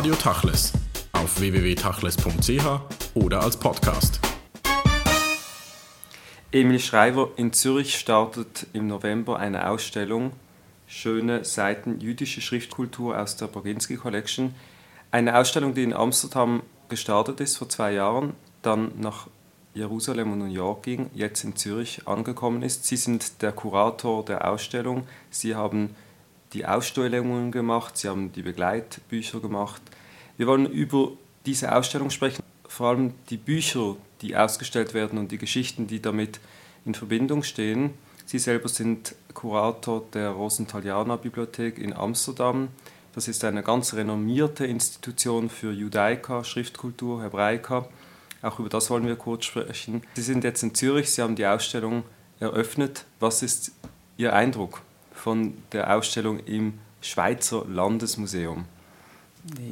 Radio Tachles auf www.tachles.ch oder als Podcast. Emil Schreiber in Zürich startet im November eine Ausstellung Schöne Seiten jüdische Schriftkultur aus der Boginski Collection. Eine Ausstellung, die in Amsterdam gestartet ist vor zwei Jahren, dann nach Jerusalem und New York ging, jetzt in Zürich angekommen ist. Sie sind der Kurator der Ausstellung. Sie haben die Ausstellungen gemacht, Sie haben die Begleitbücher gemacht. Wir wollen über diese Ausstellung sprechen, vor allem die Bücher, die ausgestellt werden und die Geschichten, die damit in Verbindung stehen. Sie selber sind Kurator der Rosentalianer Bibliothek in Amsterdam. Das ist eine ganz renommierte Institution für Judaika, Schriftkultur, Hebraika. Auch über das wollen wir kurz sprechen. Sie sind jetzt in Zürich, Sie haben die Ausstellung eröffnet. Was ist Ihr Eindruck von der Ausstellung im Schweizer Landesmuseum?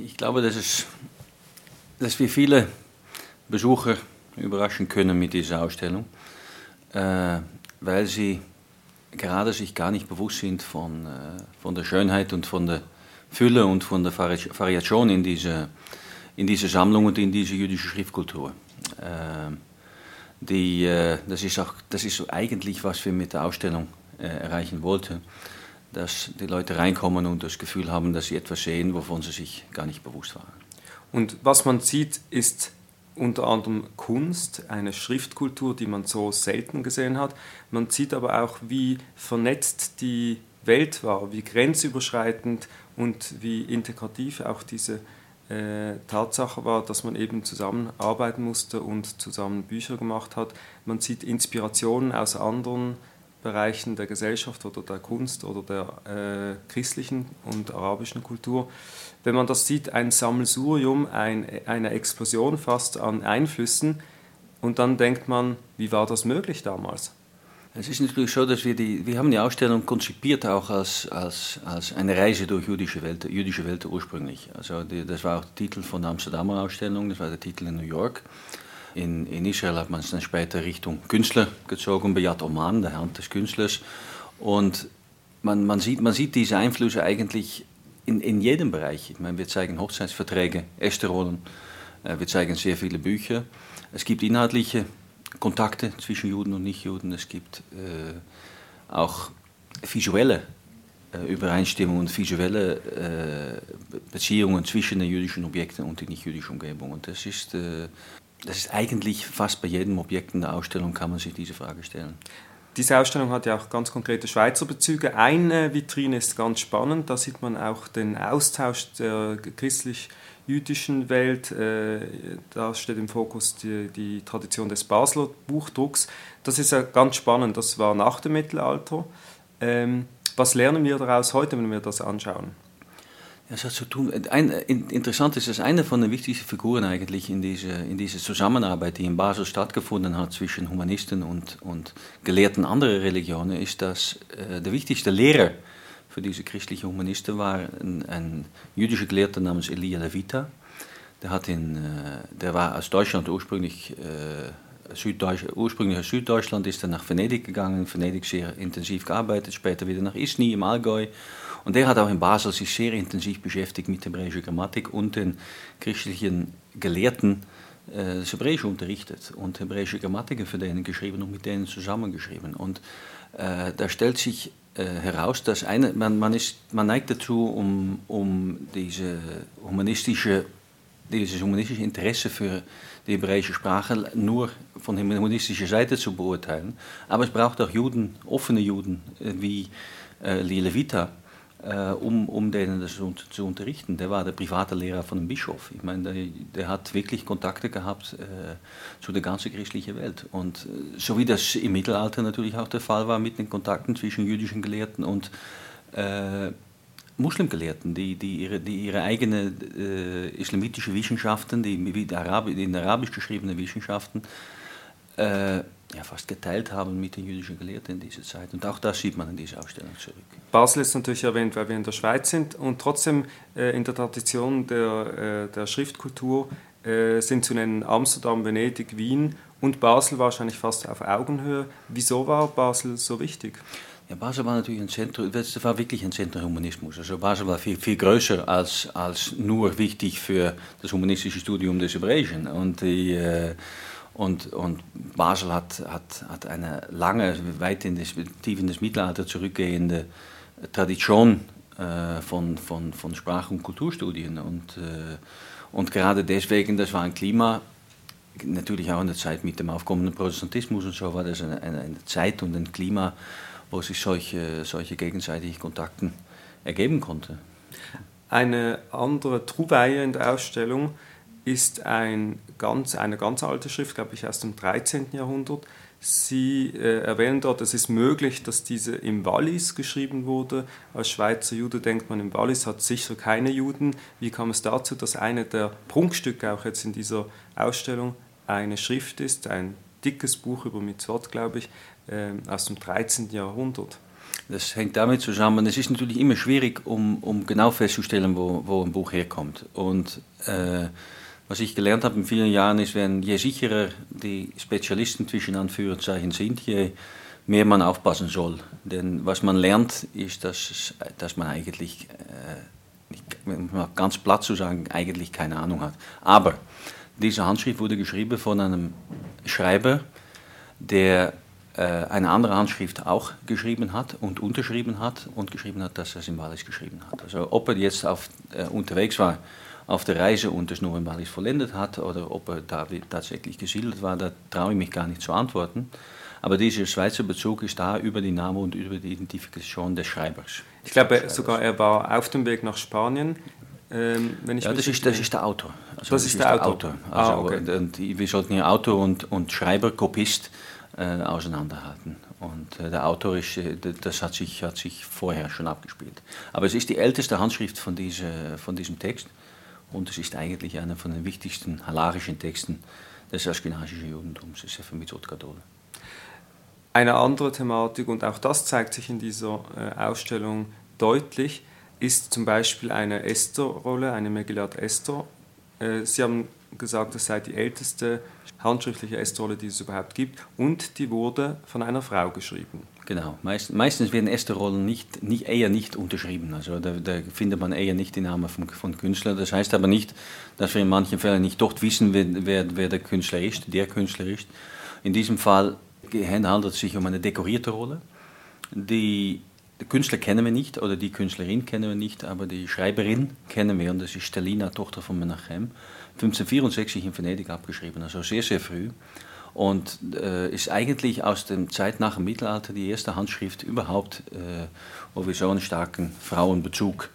Ich glaube, dass, es, dass wir viele Besucher überraschen können mit dieser Ausstellung, äh, weil sie gerade sich gar nicht bewusst sind von, äh, von der Schönheit und von der Fülle und von der Variation in dieser, in diese Sammlung und in diese jüdische Schriftkultur. Äh, die, äh, das, ist auch, das ist eigentlich, was wir mit der Ausstellung äh, erreichen wollten, dass die Leute reinkommen und das Gefühl haben, dass sie etwas sehen, wovon sie sich gar nicht bewusst waren. Und was man sieht, ist unter anderem Kunst, eine Schriftkultur, die man so selten gesehen hat. Man sieht aber auch, wie vernetzt die Welt war, wie grenzüberschreitend und wie integrativ auch diese äh, Tatsache war, dass man eben zusammenarbeiten musste und zusammen Bücher gemacht hat. Man sieht Inspirationen aus anderen Bereichen der Gesellschaft oder der Kunst oder der äh, christlichen und arabischen Kultur. Wenn man das sieht, ein Sammelsurium, ein, eine Explosion fast an Einflüssen, und dann denkt man, wie war das möglich damals? Es ist natürlich so, dass wir die, wir haben die Ausstellung konzipiert auch als, als, als eine Reise durch jüdische Welt, jüdische Welt ursprünglich. Also die, das war auch der Titel von der Amsterdamer Ausstellung, das war der Titel in New York. In, in Israel hat man es dann später Richtung Künstler gezogen, Beat Oman, der Hand des Künstlers. Und man, man, sieht, man sieht diese Einflüsse eigentlich in, in jedem Bereich. Ich meine, wir zeigen Hochzeitsverträge, Esterollen, äh, wir zeigen sehr viele Bücher. Es gibt inhaltliche Kontakte zwischen Juden und Nichtjuden. Es gibt äh, auch visuelle äh, Übereinstimmungen visuelle äh, Beziehungen zwischen den jüdischen Objekten und der nicht-jüdischen Umgebung. Und das ist, äh, das ist eigentlich fast bei jedem Objekt in der Ausstellung kann man sich diese Frage stellen. Diese Ausstellung hat ja auch ganz konkrete Schweizer Bezüge. Eine Vitrine ist ganz spannend, da sieht man auch den Austausch der christlich jüdischen Welt. Äh, da steht im Fokus die, die, Tradition des Basler Buchdrucks. Das ist ja ganz spannend, das war nach dem Mittelalter. Ähm, was lernen wir daraus heute, wenn wir das anschauen? Das hat zu tun. Ein, interessant ist, dass eine von den wichtigsten Figuren eigentlich in dieser in diese Zusammenarbeit, die in Basel stattgefunden hat zwischen Humanisten und, und Gelehrten anderer Religionen, ist, dass äh, der wichtigste Lehrer für diese christliche Humanisten war ein, ein jüdischer Gelehrter namens Elia Levita. Der, hat in, äh, der war aus Deutschland ursprünglich, äh, Süddeutsch, ursprünglich aus Süddeutschland, ist dann nach Venedig gegangen, in Venedig sehr intensiv gearbeitet, später wieder nach Isny im Allgäu. Und der hat auch in Basel sich sehr intensiv beschäftigt mit hebräischer Grammatik und den christlichen Gelehrten äh, das Hebräische unterrichtet und hebräische Grammatiken für denen geschrieben und mit denen zusammengeschrieben. Und äh, da stellt sich äh, heraus, dass eine, man, man, ist, man neigt dazu, um, um diese humanistische, dieses humanistische Interesse für die hebräische Sprache nur von der humanistischen Seite zu beurteilen. Aber es braucht auch Juden, offene Juden, äh, wie äh, Levita, äh, um, um denen das zu, zu, unterrichten. Der war der private Lehrer von einem Bischof. Ich meine, der, der hat wirklich Kontakte gehabt äh, zu der ganzen christlichen Welt. Und äh, so wie das im Mittelalter natürlich auch der Fall war mit den Kontakten zwischen jüdischen Gelehrten und äh, Muslimgelehrten, die, die, ihre, die ihre eigene äh, islamitische Wissenschaften, die, in Arabisch geschriebenen Wissenschaften, äh, ja, fast geteilt haben mit den jüdischen Gelehrten in dieser Zeit. Und auch das sieht man in dieser Ausstellung zurück. Basel ist natürlich erwähnt, weil wir in der Schweiz sind und trotzdem äh, in der Tradition der, äh, der Schriftkultur äh, sind zu nennen Amsterdam, Venedig, Wien und Basel wahrscheinlich fast auf Augenhöhe. Wieso war Basel so wichtig? Ja, Basel war natürlich ein Zentrum, das war wirklich ein Zentrum Humanismus. Also Basel war viel, viel größer als, als nur wichtig für das humanistische Studium des Hebräischen. Und, die, äh, und, und Basel hat, hat, hat eine lange, weit in das, tief in das Mittelalter zurückgehende Tradition äh, von, von, von Sprach- und Kulturstudien. Und, äh, und gerade deswegen, das war ein Klima, natürlich auch in der Zeit mit dem aufkommenden Protestantismus und so, war das eine, eine, eine Zeit und ein Klima, wo sich solche, solche gegenseitigen Kontakten ergeben konnte. Eine andere Trouvaille in der Ausstellung ist ein ganz, eine ganz alte Schrift, glaube ich, aus dem 13. Jahrhundert. Sie äh, erwähnen dort, es ist möglich, dass diese im Wallis geschrieben wurde. Als Schweizer Jude denkt man, im Wallis hat sicher keine Juden. Wie kam es dazu, dass eine der Prunkstücke auch jetzt in dieser Ausstellung eine Schrift ist, ein dickes Buch über Mitzvot, glaube ich, äh, aus dem 13. Jahrhundert. Das hängt damit zusammen, es ist natürlich immer schwierig, um, um genau festzustellen, wo, wo ein Buch herkommt. Und äh, was ich gelernt habe in vielen Jahren ist, wenn je sicherer die Spezialisten zwischen Anführungszeichen sind, je mehr man aufpassen soll. Denn was man lernt, ist, dass, dass man eigentlich, äh, ganz platt zu sagen, eigentlich keine Ahnung hat. Aber diese Handschrift wurde geschrieben von einem Schreiber, der äh, eine andere Handschrift auch geschrieben hat und unterschrieben hat und geschrieben hat, dass er es in Wallis geschrieben hat. Also ob er jetzt auf, äh, unterwegs war auf der Reise nur in Wallis vollendet hat oder ob er da tatsächlich gesiedelt war, da traue ich mich gar nicht zu antworten. Aber dieser Schweizer Bezug ist da über die Name und über die Identifikation des Schreibers. Ich glaube sogar, er war auf dem Weg nach Spanien ähm, ja, das ist, das ist der Autor. Also das, das, ist der, der Autor. Autor. Ah, also, ah, okay. und, wir sollten hier Autor und, und Schreiber, Kopist äh, auseinanderhalten. Und äh, der Autor ist, äh, das hat sich, hat sich vorher schon abgespielt. Aber es ist die älteste Handschrift von, diese, von diesem Text und es ist eigentlich einer von den wichtigsten halarischen Texten des askenasischen Judentums, des Sefer Mitzvot Gadol. Eine andere Thematik, und auch das zeigt sich in dieser äh, Ausstellung deutlich, ist zum Beispiel eine Esther-Rolle, eine Megillat Esther. Äh, Sie haben gesagt, es sei die älteste handschriftliche Esther-Rolle, die es überhaupt gibt, und die wurde von einer Frau geschrieben. Genau, Meist, meistens werden Esther-Rollen nicht, nicht, eher nicht unterschrieben, also da, da, findet man eher nicht die Namen von, von Künstlern. Das heißt aber nicht, dass wir in manchen Fällen nicht dort wissen, wer, wer, der Künstler ist, der Künstler ist. In diesem Fall handelt es sich um eine dekorierte Rolle, die den Künstler kennen wir nicht oder die Künstlerin kennen wir nicht, aber die Schreiberin kennen wir und das ist Stelina, Tochter von Menachem, 1564 in Venedig abgeschrieben, also sehr, sehr früh. Und äh, ist eigentlich aus der Zeit nach dem Mittelalter die erste Handschrift überhaupt, äh, wo wir so einen starken Frauenbezug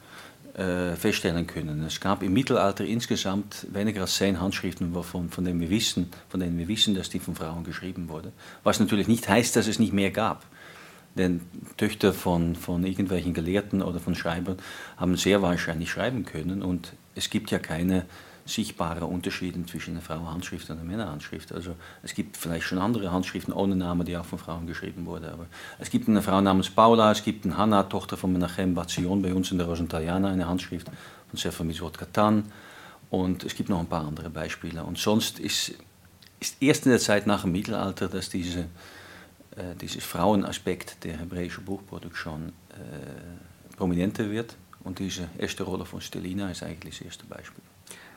äh, feststellen können. Es gab im Mittelalter insgesamt weniger als zehn Handschriften, von, von, denen wir wissen, von denen wir wissen, dass die von Frauen geschrieben wurden. Was natürlich nicht heißt, dass es nicht mehr gab. Denn Töchter von, von irgendwelchen Gelehrten oder von Schreibern haben sehr wahrscheinlich schreiben können und es gibt ja keine sichtbaren Unterschiede zwischen einer Frauenhandschrift und einer Männerhandschrift. Also es gibt vielleicht schon andere Handschriften ohne Namen, die auch von Frauen geschrieben wurden. Aber es gibt eine Frau namens Paula, es gibt eine Hannah, Tochter von Menachem Batzion, bei uns in der Rosentaliana, eine Handschrift von Sefer Mizot Katan. Und es gibt noch ein paar andere Beispiele. Und sonst ist, ist erst in der Zeit nach dem Mittelalter, dass diese äh, dieses Frauenaspekt der hebräischen Buchproduktion äh, prominenter wird. Und diese erste Rolle von Stelina ist eigentlich das erste Beispiel.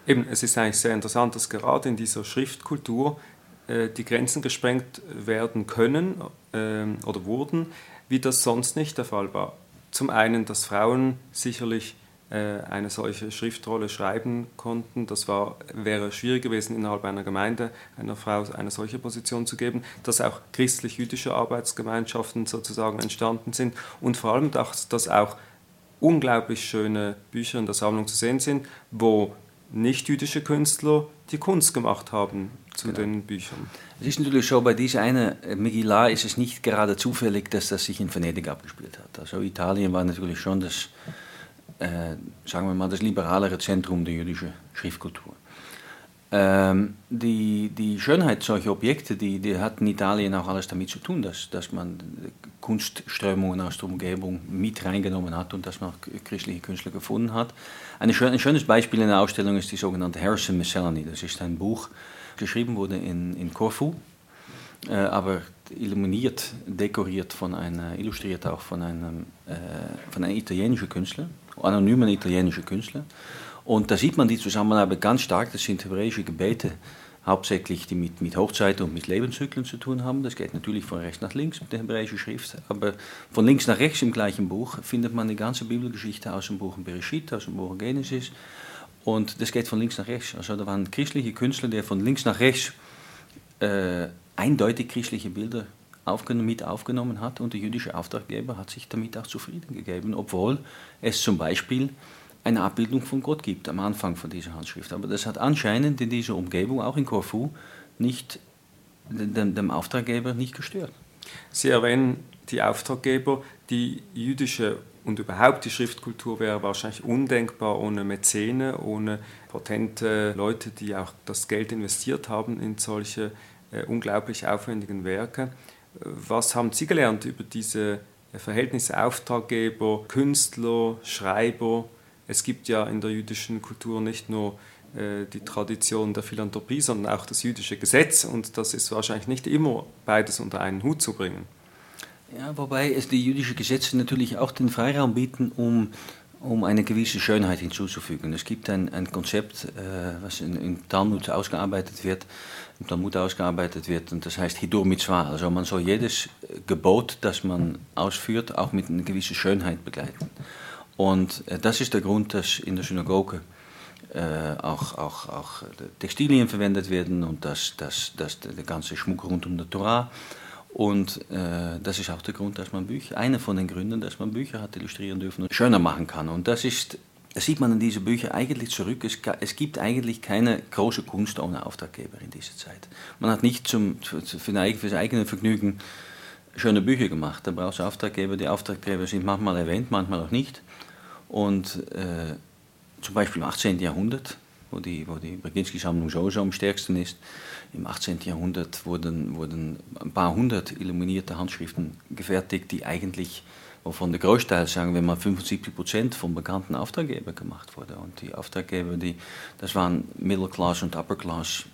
Eben, es ist eigentlich sehr interessant, dass gerade in dieser Schriftkultur äh, die Grenzen gesprengt werden können äh, oder wurden, wie das sonst nicht der Fall war. Zum einen, dass Frauen sicherlich äh, eine solche Schriftrolle schreiben konnten. Das war, wäre schwierig gewesen, innerhalb einer Gemeinde einer Frau eine solche Position zu geben, dass auch christlich-jüdische Arbeitsgemeinschaften sozusagen entstanden sind und vor allem, dass, dass auch unglaublich schöne Bücher in der Sammlung zu sehen sind, wo nicht-jüdische Künstler die Kunst gemacht haben zu genau. den Büchern. Es ist natürlich so, bei dieser eine äh, Megillah ist es nicht gerade zufällig, dass das sich in Venedig abgespielt hat. Also Italien war natürlich schon das äh, sagen wir mal, das liberalere Zentrum der jüdischen Schriftkultur. Ähm, die, die Schönheit solcher Objekte, die, die hat in Italien auch alles damit zu tun, dass, dass man Kunstströmungen aus der Umgebung mit reingenommen hat und dass man christliche Künstler gefunden hat. Ein schönes Beispiel in der Ausstellung ist die sogenannte Harrison Miscellany. Das ist ein Buch, geschrieben wurde in, in Corfu äh, aber illuminiert, dekoriert von einer, illustriert auch von einem, äh, von einem italienischen Künstler, anonymen italienischen Künstler. Und da sieht man die Zusammenarbeit ganz stark. Das sind hebräische Gebete, hauptsächlich die mit, mit Hochzeiten und mit Lebenszyklen zu tun haben. Das geht natürlich von rechts nach links mit der hebräischen Schrift, aber von links nach rechts im gleichen Buch findet man die ganze Bibelgeschichte aus dem Buch Bereshit, aus dem Buch Genesis. Und das geht von links nach rechts. Also da waren christliche Künstler, die von links nach rechts äh, eindeutig christliche Bilder aufgenommen, mit aufgenommen hat und der jüdische Auftraggeber hat sich damit auch zufrieden gegeben, obwohl es zum Beispiel eine Abbildung von Gott gibt am Anfang von dieser Handschrift. Aber das hat anscheinend in dieser Umgebung, auch in Korfu, nicht, dem, dem Auftraggeber nicht gestört. Sie erwähnen die Auftraggeber, die jüdische und überhaupt die Schriftkultur wäre wahrscheinlich undenkbar ohne Mäzene, ohne potente Leute, die auch das Geld investiert haben in solche äh, unglaublich aufwendigen Werke. Was haben Sie gelernt über diese Verhältnisse Auftraggeber, Künstler, Schreiber? Es gibt ja in der jüdischen Kultur nicht nur äh, die Tradition der Philanthropie, sondern auch das jüdische Gesetz und das ist wahrscheinlich nicht immer beides unter einen Hut zu bringen. Ja, wobei es die jüdischen Gesetze natürlich auch den Freiraum bieten, um, um eine gewisse Schönheit hinzuzufügen. Es gibt ein, ein Konzept, äh, was in, in Talmud ausgearbeitet wird, im Talmud ausgearbeitet wird, und das heißt Hidur Mitzvah. Also man soll jedes Gebot, das man ausführt, auch mit einer gewissen Schönheit begleiten. Und äh, das ist der Grund, dass in der Synagoge äh, auch, auch, auch Textilien verwendet werden und dass, dass, dass der ganze Schmuck rund um die Torah. Und äh, das ist auch der Grund, dass man Bücher, einer von den Gründen, dass man Bücher hat illustrieren dürfen und schöner machen kann. Und das ist, das sieht man in diesen Büchern eigentlich zurück. Es, es gibt eigentlich keine große Kunst ohne Auftraggeber in dieser Zeit. Man hat nicht zum, für, für, sein eigenes Vergnügen schöne Bücher gemacht. Da braucht es Auftraggeber. Die Auftraggeber sind manchmal erwähnt, manchmal auch nicht. Und äh, zum Beispiel im 18. Jahrhundert, wo die, wo die Brzezinski-Sammlung sowieso am stärksten ist, im 18. Jahrhundert wurden, wurden ein paar hundert illuminierte Handschriften gefertigt, die eigentlich, wovon der Großteil, sagen wir mal 75 Prozent, vom bekannten Auftraggeber gemacht wurde. Und die Auftraggeber, die, das waren Middle Class und Upper Class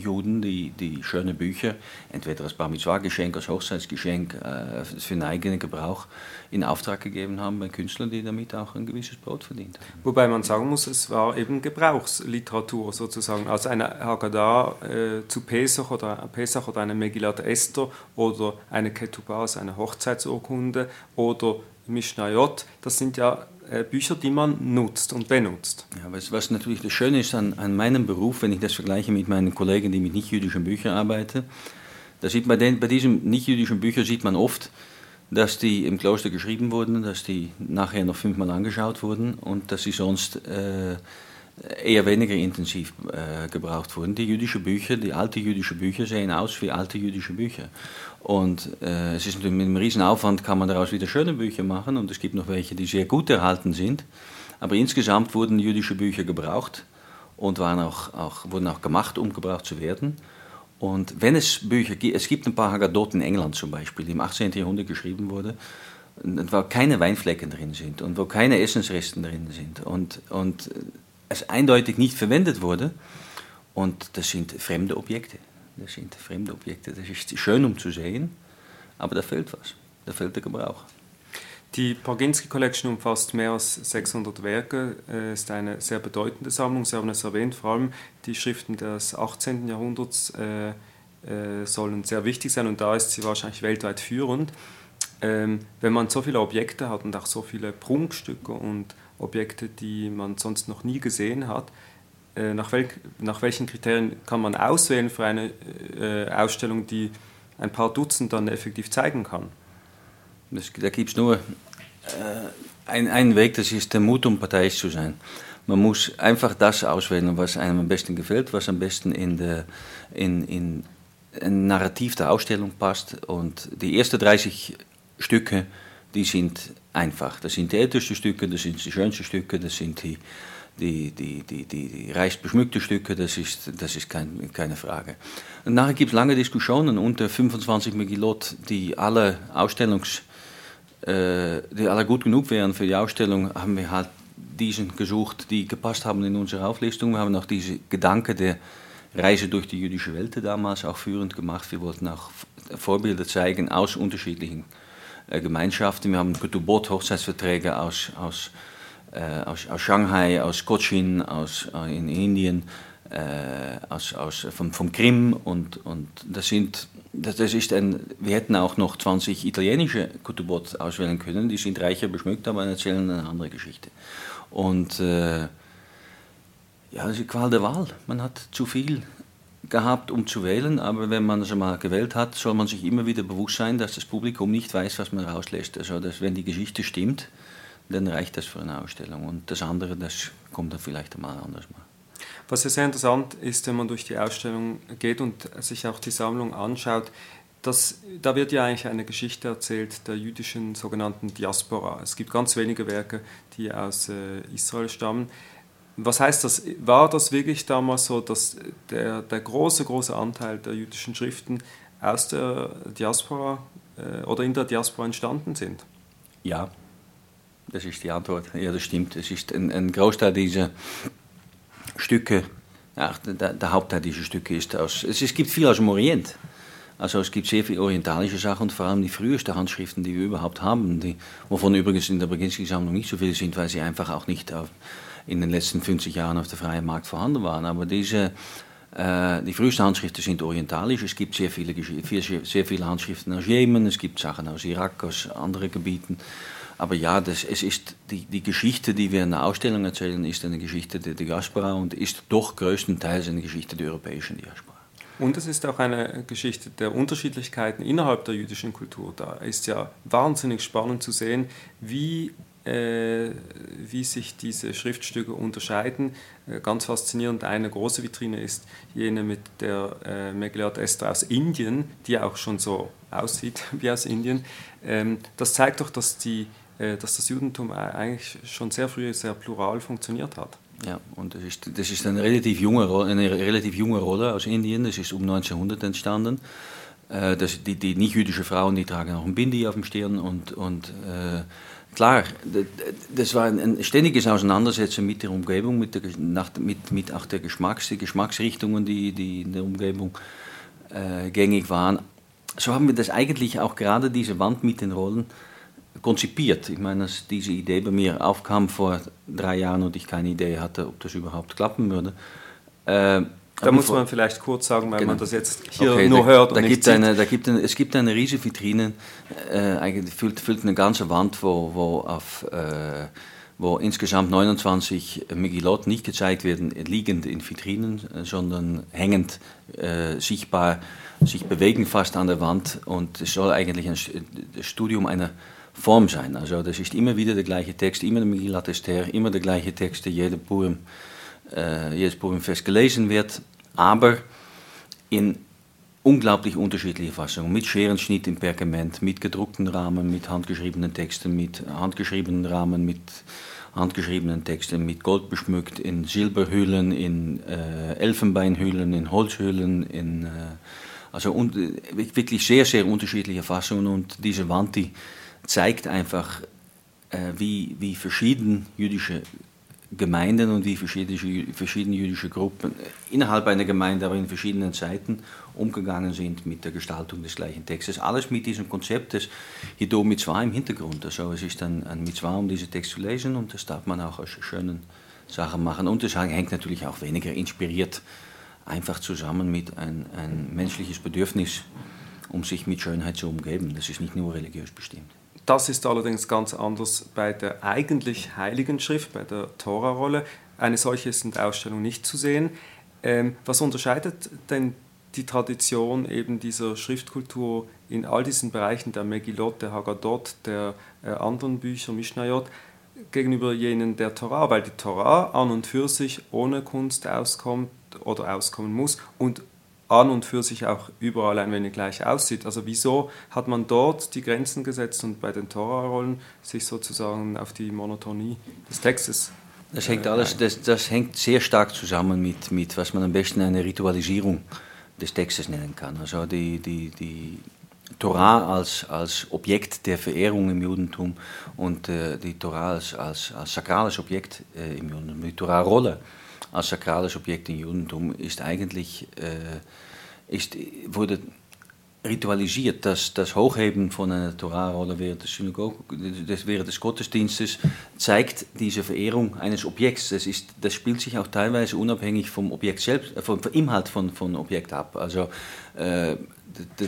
Juden, die, die schöne Bücher, entweder als Bar Mitzvah-Geschenk, als Hochzeitsgeschenk, äh, für den eigenen Gebrauch in Auftrag gegeben haben bei Künstlern, die damit auch ein gewisses Brot verdient haben. Wobei man sagen muss, es war eben Gebrauchsliteratur sozusagen, also eine Haggadah äh, zu Pesach oder, Pesach oder eine Megillat Esther oder eine Ketubah, also eine Hochzeitsurkunde oder Mishnayot, das sind ja äh, Bücher, die man nutzt und benutzt. Ja, was, was natürlich das Schöne ist an, an meinem Beruf, wenn ich das vergleiche mit meinen Kollegen, die mit nicht-jüdischen Büchern arbeiten, da sieht man den, bei diesen nicht-jüdischen Büchern sieht man oft, dass die im Kloster geschrieben wurden, dass die nachher noch fünfmal angeschaut wurden und dass sie sonst äh, eher weniger intensiv äh, gebraucht wurden. Die jüdischen Bücher, die alten jüdischen Bücher sehen aus wie alte jüdische Bücher. Und äh, es ist natürlich mit einem riesen Aufwand kann man daraus wieder schöne Bücher machen und es gibt noch welche, die sehr gut erhalten sind. Aber insgesamt wurden jüdische Bücher gebraucht und waren auch, auch, wurden auch gemacht, um gebraucht zu werden. Und wenn es Bücher gibt, es gibt ein paar Haggadot in England zum Beispiel, die im 18. Jahrhundert geschrieben wurden, wo keine Weinflecken drin sind und wo keine Essensresten drin sind und, und es eindeutig nicht verwendet wurde. Und das sind fremde Objekte. Das sind fremde Objekte. Das ist schön, um zu sehen, aber da fehlt was. Da fehlt der Gebrauch. Die Paginski Collection umfasst mehr als 600 Werke, äh, ist eine sehr bedeutende Sammlung. Sie haben es erwähnt, vor allem die Schriften des 18. Jahrhunderts äh, äh, sollen sehr wichtig sein und da ist sie wahrscheinlich weltweit führend. Ähm, wenn man so viele Objekte hat und auch so viele Prunkstücke und Objekte, die man sonst noch nie gesehen hat, äh, nach, wel nach, welchen Kriterien kann man auswählen für eine äh, Ausstellung, die ein paar Dutzend dann effektiv zeigen kann? Da gibt es nur äh, ein, einen Weg, das ist der Mut, um parteiisch zu sein. Man muss einfach das auswählen, was einem am besten gefällt, was am besten in, der, in, in ein Narrativ der Ausstellung passt. Und die ersten 30 Stücke, die sind einfach. Das sind die ältesten Stücke, das sind die schönsten Stücke, das sind die die, die, die, die, die reich beschmückte Stücke, das ist, das ist kein, keine Frage. Und nachher gibt es lange Diskussionen unter 25 Megillot, die alle Ausstellungs, äh, die alle gut genug wären für die Ausstellung, haben wir halt diesen gesucht, die gepasst haben in unsere Auflistung. Wir haben auch diese Gedanke der Reise durch die jüdische Welt damals auch führend gemacht. Wir wollten auch Vorbilder zeigen aus unterschiedlichen Gemeinschaften. Wir haben Ketubot, Hochzeitsverträge aus, aus, äh, aus, aus, Shanghai, aus Cochin, aus, äh, in Indien, äh, aus, aus, vom, vom Krim und, und das sind das ist ein, wir hätten auch noch 20 italienische Kutubot auswählen können, die sind reicher beschmückt, aber erzählen eine andere Geschichte. Und äh, ja, das ist die Qual der Wahl. Man hat zu viel gehabt, um zu wählen, aber wenn man es einmal gewählt hat, soll man sich immer wieder bewusst sein, dass das Publikum nicht weiß, was man rauslässt. Also, dass, wenn die Geschichte stimmt, dann reicht das für eine Ausstellung. Und das andere, das kommt dann vielleicht einmal anders mal. Was ja sehr interessant ist, wenn man durch die Ausstellung geht und sich auch die Sammlung anschaut, das, da wird ja eigentlich eine Geschichte erzählt der jüdischen sogenannten Diaspora. Es gibt ganz wenige Werke, die aus äh, Israel stammen. Was heißt das? War das wirklich damals so, dass der, der große, große Anteil der jüdischen Schriften aus der Diaspora äh, oder in der Diaspora entstanden sind? Ja, das ist die Antwort. Ja, das stimmt. Es ist ein, ein Großteil dieser Stücke, ja, der, der, Hauptteil dieser Stücke ist aus. Es, es gibt viel aus dem Orient. Also es gibt sehr viele orientalische Sachen und vor allem die frühesten Handschriften, die wir überhaupt haben, die, wovon übrigens in der Baginski-Sammlung nicht so viele sind, weil sie einfach auch nicht auf, in den letzten 50 Jahren auf dem freien Markt vorhanden waren. Aber diese, äh, die frühesten Handschriften sind orientalisch. Es gibt sehr viele, sehr viele Handschriften aus Jemen, es gibt Sachen aus Irak, aus anderen Gebieten. Aber ja, das, es ist die, die Geschichte, die wir in der Ausstellung erzählen, ist eine Geschichte der Diaspora und ist doch größtenteils eine Geschichte der europäischen Diaspora. Und es ist auch eine Geschichte der Unterschiedlichkeiten innerhalb der jüdischen Kultur. Da ist ja wahnsinnig spannend zu sehen, wie, äh, wie sich diese Schriftstücke unterscheiden. Äh, ganz faszinierend, eine große Vitrine ist jene mit der äh, Megillat Esther aus Indien, die auch schon so aussieht wie aus Indien. Ähm, das zeigt doch, dass die äh, dass das Judentum eigentlich schon sehr früh sehr plural funktioniert hat. Ja, und das ist, das ist eine, relativ junge, eine relativ junge Rolle aus Indien, das ist um 1900 entstanden. Äh, das, die, die nicht-jüdische Frauen, die tragen auch ein Bindi auf dem Stirn und, und äh, klar, das war ein, ständiges Auseinandersetzen mit der Umgebung, mit, der, nach, mit, mit auch der Geschmacks, die Geschmacksrichtungen, die, die in der Umgebung äh, gängig waren. So haben wir das eigentlich auch gerade diese Wand mit den Rollen konzipiert. Ich meine, dass diese Idee bei mir aufkam vor drei Jahren und ich keine Idee hatte, ob das überhaupt klappen würde. Äh, da muss man vielleicht kurz sagen, weil genau. man das jetzt hier okay, nur da, hört und da nicht gibt sieht. Eine, da gibt eine, es gibt eine riesige Vitrine, äh, eigentlich füllt, füllt, eine ganze Wand, wo, wo, auf, äh, wo insgesamt 29 Megillot nicht gezeigt werden, liegend in Vitrinen, sondern hängend äh, sichtbar, sich bewegen fast an der Wand und es soll eigentlich ein Studium einer Form sein. Also das ist immer wieder der gleiche Text, immer der Megillat Esther, immer der gleiche Text, der jede Purim, äh, jedes Purimfest gelesen wird, aber in unglaublich unterschiedliche Fassungen, mit Scherenschnitt im Pergament, mit gedruckten Rahmen, mit handgeschriebenen Texten, mit handgeschriebenen Rahmen, mit handgeschriebenen Texten, mit Gold beschmückt, in Silberhüllen, in äh, Elfenbeinhüllen, in Holzhüllen, in, äh, also und, äh, wirklich sehr, sehr unterschiedliche Fassungen. Und diese Wand, die zeigt einfach, äh, wie, wie verschieden jüdische Gemeinden und wie verschiedene, verschiedene jüdische Gruppen innerhalb einer Gemeinde, aber in verschiedenen Zeiten umgegangen sind mit der Gestaltung des gleichen Textes. Alles mit diesem Konzept des Hido Mitzvah im Hintergrund. Also es ist ein, ein Mitzvah, um diesen Text zu lesen und das darf man auch als schönen Sachen machen. Und es hängt natürlich auch weniger inspiriert einfach zusammen mit ein, ein menschliches Bedürfnis, um sich mit Schönheit zu umgeben. Das ist nicht nur religiös bestimmt. Das ist allerdings ganz anders bei der eigentlich heiligen Schrift, bei der Tora-Rolle. Eine solche ist in der Ausstellung nicht zu sehen. Ähm, was unterscheidet denn die Tradition eben dieser Schriftkultur in all diesen Bereichen der Megillot, der Haggadot, der äh, anderen Bücher, Mishnayot, gegenüber jenen der Torah, weil die Torah an und für sich ohne Kunst auskommt oder auskommen muss und an und für sich auch überall ein wenig gleich aussieht. Also wieso hat man dort die Grenzen gesetzt und bei den Torah-Rollen sich sozusagen auf die Monotonie des Textes das hängt alles, das, das, hängt sehr stark zusammen mit, mit, was man am besten eine Ritualisierung des Textes nennen kann. Also die, die, die Torah als, als Objekt der Verehrung im Judentum und äh, die Torah als, als, als sakrales Objekt äh, im Judentum, die Torah-Rolle als sakrales Objekt im Judentum ist eigentlich, ist, wurde ritualisiert. Das, das Hochheben von einer Torahrolle während des, Synagoge, während des Gottesdienstes zeigt diese Verehrung eines Objekts. Das, ist, das spielt sich auch teilweise unabhängig vom Objekt selbst, vom, vom Inhalt von, von Objekt ab. Also äh,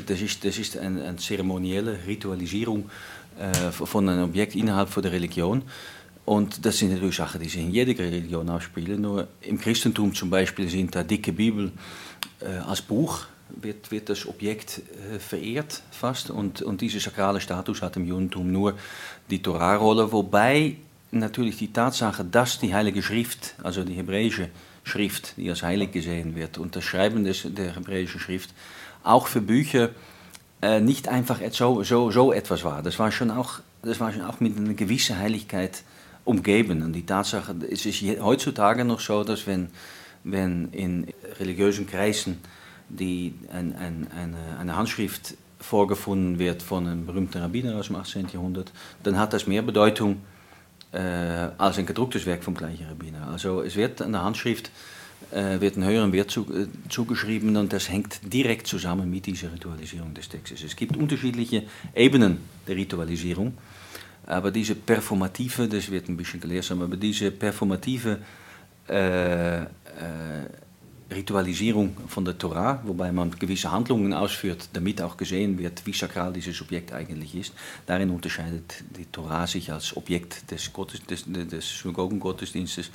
das ist, das ist eine, eine zeremonielle Ritualisierung äh, von einem Objekt innerhalb von der Religion. Und das sind natürlich Sachen, die sich in jeder Religion abspielen. Nur im Christentum zum Beispiel sind da dicke Bibel äh, als Buch wird, wird das Objekt äh, verehrt fast und, und dieser sakrale Status hat im Judentum nur die Torahrolle, wobei natürlich die Tatsache, dass die Heilige Schrift, also die hebräische Schrift, die als heilig gesehen wird, und das Schreiben des, der hebräischen Schrift auch für Bücher äh, nicht einfach so, so, so etwas war. Das war, schon auch, das war schon auch mit einer gewissen Heiligkeit umgeben. Und die Tatsache, es ist heutzutage noch so, dass wenn, wenn in religiösen Kreisen die ein, ein, eine, eine Handschrift vorgefunden wird von einem berühmten Rabbiner aus dem 18. Jahrhundert, dann hat das mehr Bedeutung äh, als ein gedrucktes Werk vom gleichen Rabbiner. Also es wird an der Handschrift äh, wird ein höheren Wert zu, zugeschrieben und das hängt direkt zusammen mit dieser Ritualisierung des Textes. Es gibt unterschiedliche Ebenen der Ritualisierung, aber diese performative, das wird ein bisschen gelehrsam, aber diese performative äh, äh Ritualisierung von der Torah, wobei man gewisse Handlungen ausführt, damit auch gesehen wird, wie sakral dieses Objekt eigentlich ist. Darin unterscheidet die Torah sich als Objekt des, Gottes, des, des Synagogengottesdienstes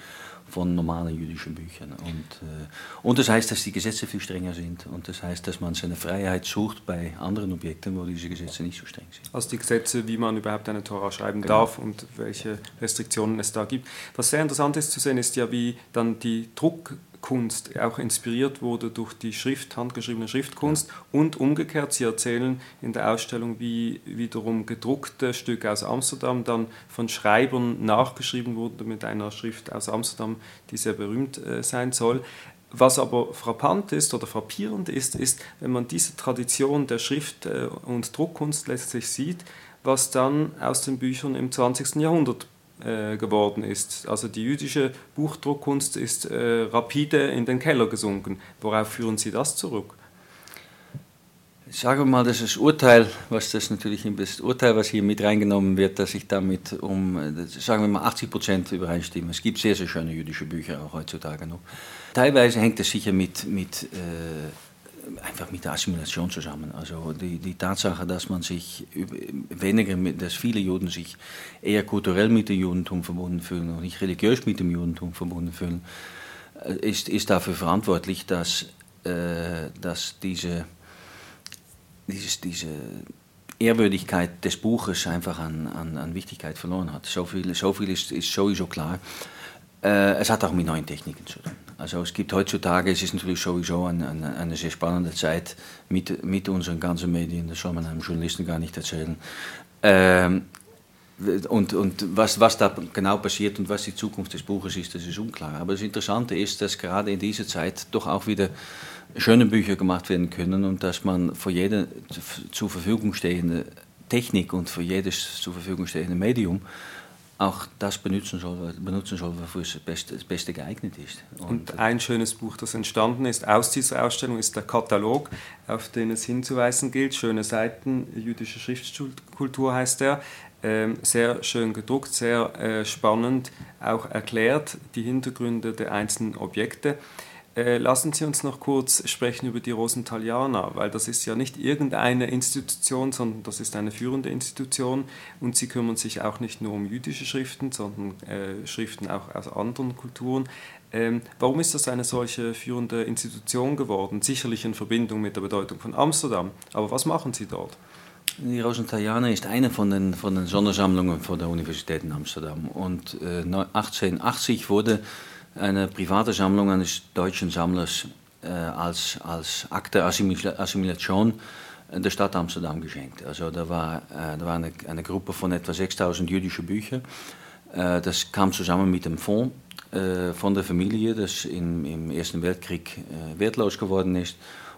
von normalen jüdischen Büchern. Und, äh, und das heißt, dass die Gesetze viel strenger sind. Und das heißt, dass man seine Freiheit sucht bei anderen Objekten, wo diese Gesetze nicht so streng sind. Also die Gesetze, wie man überhaupt eine Torah schreiben genau. darf und welche Restriktionen es da gibt. Was sehr interessant ist zu sehen, ist ja, wie dann die Druck Kunst auch inspiriert wurde durch die Schrift, handgeschriebene Schriftkunst und umgekehrt, Sie erzählen in der Ausstellung, wie wiederum gedruckte Stücke aus Amsterdam dann von Schreibern nachgeschrieben wurden mit einer Schrift aus Amsterdam, die sehr berühmt äh, sein soll. Was aber frappant ist oder frappierend ist, ist, wenn man diese Tradition der Schrift- äh, und Druckkunst letztlich sieht, was dann aus den Büchern im 20. Jahrhundert äh, geworden ist. Also die jüdische Buchdruckkunst ist äh, rapide in den Keller gesunken. Worauf führen Sie das zurück? Sagen wir mal, das ist das Urteil, was das natürlich das Urteil, was hier mit reingenommen wird, dass ich damit um, sagen wir mal, 80 Prozent übereinstimme. Es gibt sehr, sehr schöne jüdische Bücher auch heutzutage noch. Teilweise hängt es sicher mit, mit äh, einfach mit der Assimilation zusammen. Also die, die Tatsache, dass man sich weniger, mit, dass viele Juden sich eher kulturell mit dem Judentum verbunden fühlen und nicht religiös mit dem Judentum verbunden fühlen, äh, ist, ist dafür verantwortlich, dass, äh, dass diese, dieses, diese Ehrwürdigkeit des Buches einfach an, an, an Wichtigkeit verloren hat. So viel, so viel ist, ist sowieso klar. Äh, es hat auch mit neuen Techniken zu tun. Also es gibt heutzutage, es ist natürlich sowieso eine, eine, eine sehr spannende Zeit mit, mit unseren ganzen Medien, das soll man einem Journalisten gar nicht erzählen. Ähm, und, und was, was da genau passiert und was die Zukunft des Buches ist, das ist unklar. Aber das Interessante ist, dass gerade in dieser Zeit doch auch wieder schöne Bücher gemacht werden können und dass man für jede zur Verfügung stehende Technik und für jedes zur Verfügung stehende Medium auch das benutzen soll, benutzen soll wofür es das Beste, das Beste geeignet ist. Und, Und, ein schönes Buch, das entstanden ist aus dieser Ausstellung, ist der Katalog, auf den es hinzuweisen gilt. Schöne Seiten, jüdische Schriftkultur heißt er. Ähm, sehr schön gedruckt, sehr äh, spannend, auch erklärt die Hintergründe der einzelnen Objekte. Äh, lassen Sie uns noch kurz sprechen über die Rosentalianer, weil das ist ja nicht irgendeine Institution, sondern das ist eine führende Institution und sie kümmern sich auch nicht nur um jüdische Schriften, sondern äh, Schriften auch aus anderen Kulturen. Ähm, warum ist das eine solche führende Institution geworden? Sicherlich in Verbindung mit der Bedeutung von Amsterdam, aber was machen Sie dort? Die Rosentalianer ist eine von den, von den Sondersammlungen von der Universität in Amsterdam und äh, 1880 wurde eine private Sammlung eines deutschen Sammlers äh, als, als Akt Assimilation der Stadt Amsterdam geschenkt. Also da war, äh, da war eine, eine Gruppe von etwa 6000 jüdischen Büchern. Äh, das kam zusammen mit dem Fonds äh, von der Familie, das in, im Ersten Weltkrieg äh, wertlos geworden ist.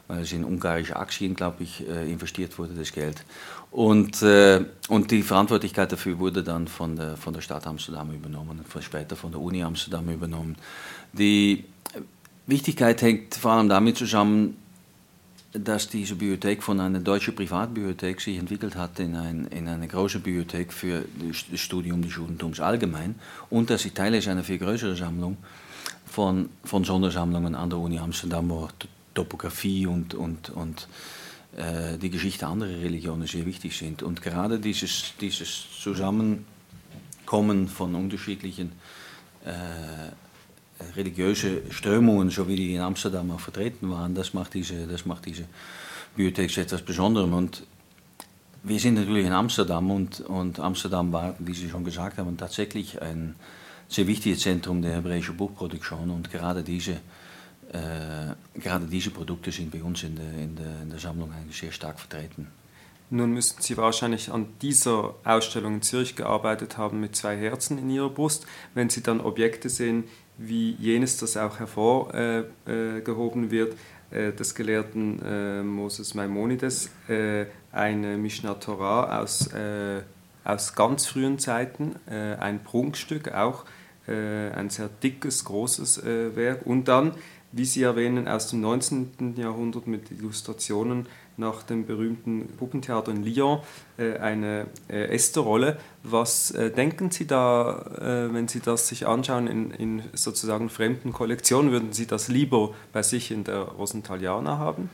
weil es in ungarische Aktien, glaube ich, äh, investiert wurde, das Geld. Und, äh, und die Verantwortlichkeit dafür wurde dann von der, von der Stadt Amsterdam übernommen und später von der Uni Amsterdam übernommen. Die Wichtigkeit hängt vor allem damit zusammen, dass diese Bibliothek von einer deutschen Privatbibliothek sich entwickelt hat in, ein, in eine große Bibliothek für das Studium des Judentums allgemein und dass sie Teil ist einer viel größeren Sammlung von, von Sondersammlungen an der Uni Amsterdam, wo Topografie und, und, und äh, die Geschichte anderer Religionen sehr wichtig sind. Und gerade dieses, dieses Zusammenkommen von unterschiedlichen äh, religiöse Strömungen, so wie die in Amsterdam auch vertreten waren, das macht diese, das macht diese Bibliothek etwas Besonderem. Und wir sind natürlich in Amsterdam und, und Amsterdam war, wie Sie schon gesagt haben, tatsächlich ein sehr wichtiges Zentrum der hebräischen Buchproduktion und gerade diese, gerade diese Produkte sind bei uns in der, in, der, in der Sammlung eigentlich sehr stark vertreten. Nun müssten Sie wahrscheinlich an dieser Ausstellung in Zürich gearbeitet haben mit zwei Herzen in Ihrer Brust. Wenn Sie dann Objekte sehen, wie jenes, das auch hervorgehoben äh, wird, äh, des Gelehrten äh, Moses Maimonides, äh, eine Mishnah Torah aus, äh, aus ganz frühen Zeiten, äh, ein Prunkstück, auch ein sehr dickes, großes Werk und dann, wie Sie erwähnen, aus dem 19. Jahrhundert mit Illustrationen nach dem berühmten Puppentheater in Lyon äh, eine äh, Esther-Rolle. Was äh, denken Sie da, wenn Sie das sich anschauen in, in, sozusagen fremden Kollektionen? Würden Sie das lieber bei sich in der Rosenthaliana haben?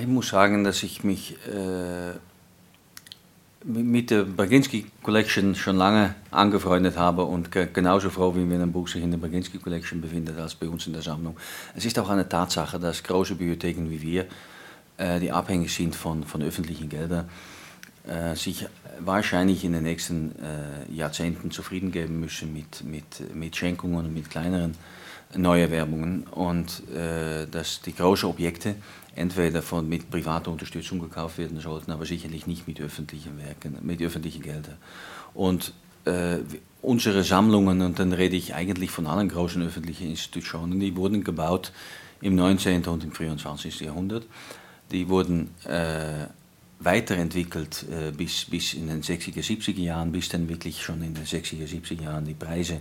Ich muss sagen, dass ich mich äh, mit der Baginski Collection schon lange angefreundet habe und genauso froh, wie wenn ein Buch sich in der Baginski Collection befindet, als bei uns in der Sammlung. Es ist auch eine Tatsache, dass große Bibliotheken wie wir äh, die abhängig sind von, von öffentlichen Geldern, äh, sich wahrscheinlich in den nächsten äh, Jahrzehnten zufrieden geben müssen mit, mit, mit Schenkungen und mit kleineren Neuerwerbungen und dass die großen Objekte entweder von, mit privater Unterstützung gekauft werden sollten, aber sicherlich nicht mit öffentlichen Werken, mit öffentlichen Geldern. Und äh, unsere Sammlungen, und dann rede ich eigentlich von allen großen öffentlichen Institutionen, die wurden gebaut im 19. und im 23. Jahrhundert die wurden äh, weiterentwickelt äh, bis, bis in den 60er, 70er Jahren, bis dann wirklich schon in den 60er, 70er Jahren die Preise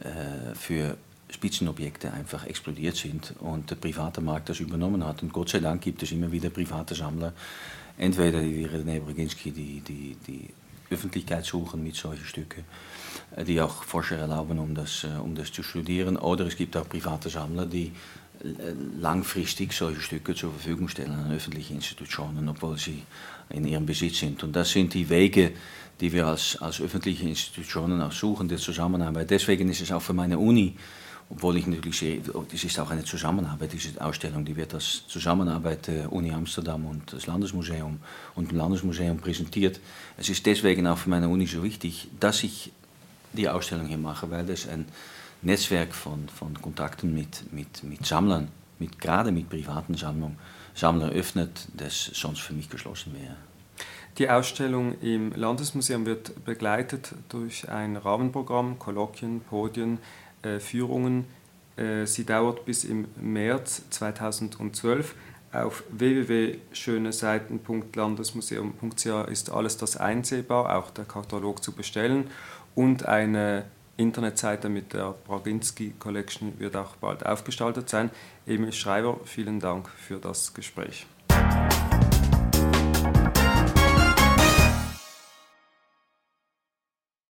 äh, für Spitzenobjekte einfach explodiert sind und der private Markt das übernommen hat. Und Gott sei Dank gibt es immer wieder private Sammler, entweder wie René Braginski, die, die, die Öffentlichkeit suchen mit solchen Stücken, äh, die auch Forscher erlauben, um das, äh, um das zu studieren, oder es gibt auch private Sammler, die langfristig solche Stücke zur Verfügung stellen an öffentliche Institutionen, obwohl sie in ihrem Besitz sind. Und das sind die Wege, die wir als, als öffentliche Institutionen auch suchen, der Zusammenarbeit. Deswegen ist es auch für meine Uni, obwohl ich natürlich sehe, es ist auch eine Zusammenarbeit, diese Ausstellung, die wird als Zusammenarbeit der Uni Amsterdam und das Landesmuseum und dem Landesmuseum präsentiert. Es ist deswegen auch für meine Uni so wichtig, dass ich die Ausstellung hier mache, weil das ein Netzwerk von, von Kontakten mit, mit, mit Sammlern, mit, gerade mit privaten Sammlern, Sammlern öffnet, das sonst für mich geschlossen wäre. Die Ausstellung im Landesmuseum wird begleitet durch ein Rahmenprogramm, Kolloquien, Podien, äh, Führungen. Äh, sie dauert bis im März 2012. Auf www.schöneseiten.landesmuseum.ch ist alles das einsehbar, auch der Katalog zu bestellen und eine Internetseite mit der Braginski Collection wird auch bald aufgestaltet sein. Emil Schreiber, vielen Dank für das Gespräch.